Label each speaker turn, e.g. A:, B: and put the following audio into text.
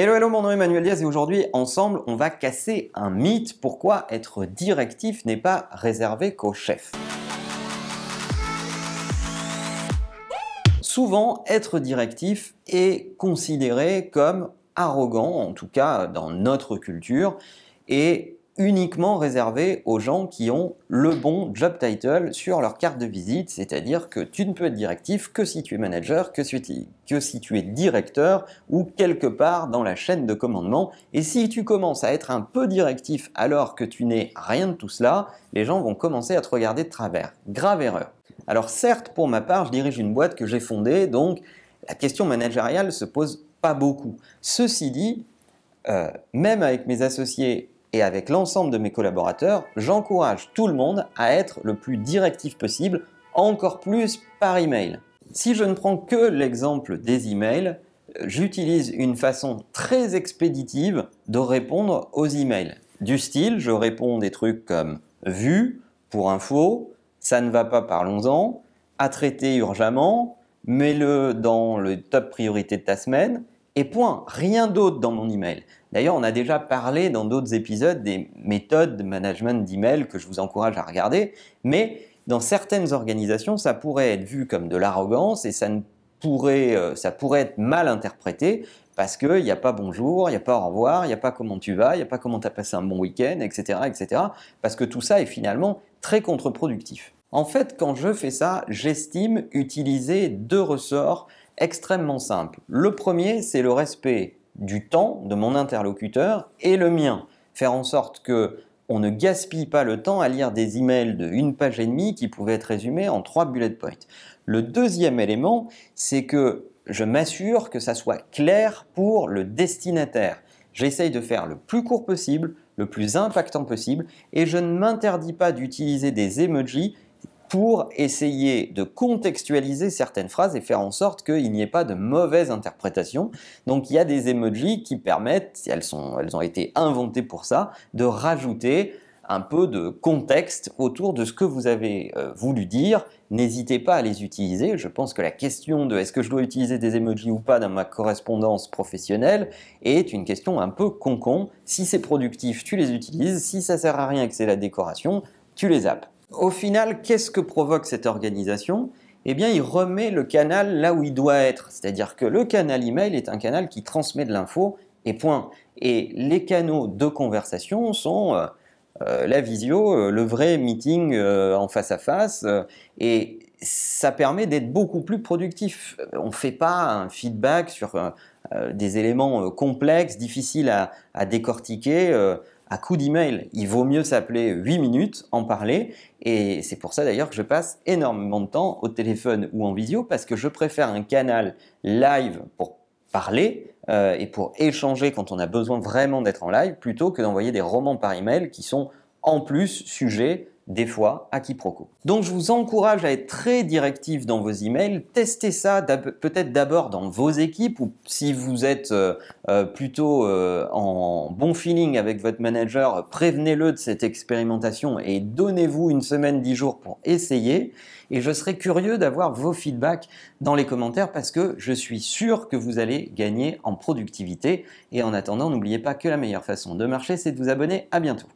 A: Hello, hello, mon nom est Emmanuel Diaz et aujourd'hui, ensemble, on va casser un mythe. Pourquoi être directif n'est pas réservé qu'aux chefs? Souvent, être directif est considéré comme arrogant, en tout cas dans notre culture, et uniquement réservé aux gens qui ont le bon job title sur leur carte de visite, c'est-à-dire que tu ne peux être directif que si tu es manager, que si tu, es directeur ou quelque part dans la chaîne de commandement. Et si tu commences à être un peu directif alors que tu n'es rien de tout cela, les gens vont commencer à te regarder de travers. Grave erreur. Alors certes, pour ma part, je dirige une boîte que j'ai fondée, donc la question managériale se pose pas beaucoup. Ceci dit, euh, même avec mes associés et avec l'ensemble de mes collaborateurs, j'encourage tout le monde à être le plus directif possible, encore plus par email. Si je ne prends que l'exemple des emails, j'utilise une façon très expéditive de répondre aux emails. Du style, je réponds des trucs comme vu, pour info, ça ne va pas, parlons-en, à traiter urgemment, mets-le dans le top priorité de ta semaine, et point, rien d'autre dans mon email. D'ailleurs, on a déjà parlé dans d'autres épisodes des méthodes de management d'email que je vous encourage à regarder, mais dans certaines organisations, ça pourrait être vu comme de l'arrogance et ça, pourrait, euh, être mal interprété parce qu'il n'y a pas bonjour, il n'y a pas au revoir, il n'y a pas comment tu vas, il n'y a pas comment tu as passé un bon week-end, etc., etc. Parce que tout ça est finalement très contre-productif. En fait, quand je fais ça, j'estime utiliser deux ressorts extrêmement simples. Le premier, c'est le respect du temps de mon interlocuteur et le mien. Faire en sorte que on ne gaspille pas le temps à lire des emails de une page et demie qui pouvaient être résumés en trois bullet points. Le deuxième élément, c'est que je m'assure que ça soit clair pour le destinataire. J'essaye de faire le plus court possible, le plus impactant possible, et je ne m'interdis pas d'utiliser des emojis pour essayer de contextualiser certaines phrases et faire en sorte qu'il n'y ait pas de mauvaise interprétation. Donc il y a des emojis qui permettent, elles, ont été inventées pour ça, de rajouter un peu de contexte autour de ce que vous avez euh, voulu dire. N'hésitez pas à les utiliser. Je pense que la question de est-ce que je dois utiliser des emojis ou pas dans ma correspondance professionnelle est une question un peu con-con. Si c'est productif, tu les utilises. Si ça sert à rien que c'est la décoration, tu les zappes. Au final, qu'est-ce que provoque cette organisation? Eh bien, il remet le canal là où il doit être. C'est-à-dire que le canal email est un canal qui transmet de l'info et point. Et les canaux de conversation sont euh, euh, la visio, euh, le vrai meeting en face à face. et ça permet d'être beaucoup plus productif. On ne fait pas un feedback sur des éléments complexes, difficiles à décortiquer à coup d'email. Il vaut mieux s'appeler 8 minutes, en parler. Et c'est pour ça d'ailleurs que je passe énormément de temps au téléphone ou en visio parce que je préfère un canal live pour parler euh, et pour échanger quand on a besoin vraiment d'être en live plutôt que d'envoyer des romans par email qui sont en plus sujets des fois à quiproquo. Donc je vous encourage à être très directif dans vos emails, testez ça peut-être d'abord dans vos équipes ou si vous êtes euh, euh, plutôt euh, en bon feeling avec votre manager, prévenez-le de cette expérimentation et donnez-vous une semaine, dix jours pour essayer. Et je serais curieux d'avoir vos feedbacks dans les commentaires parce que je suis sûr que vous allez gagner en productivité. Et en attendant, n'oubliez pas que la meilleure façon de marcher, c'est de vous abonner. À bientôt.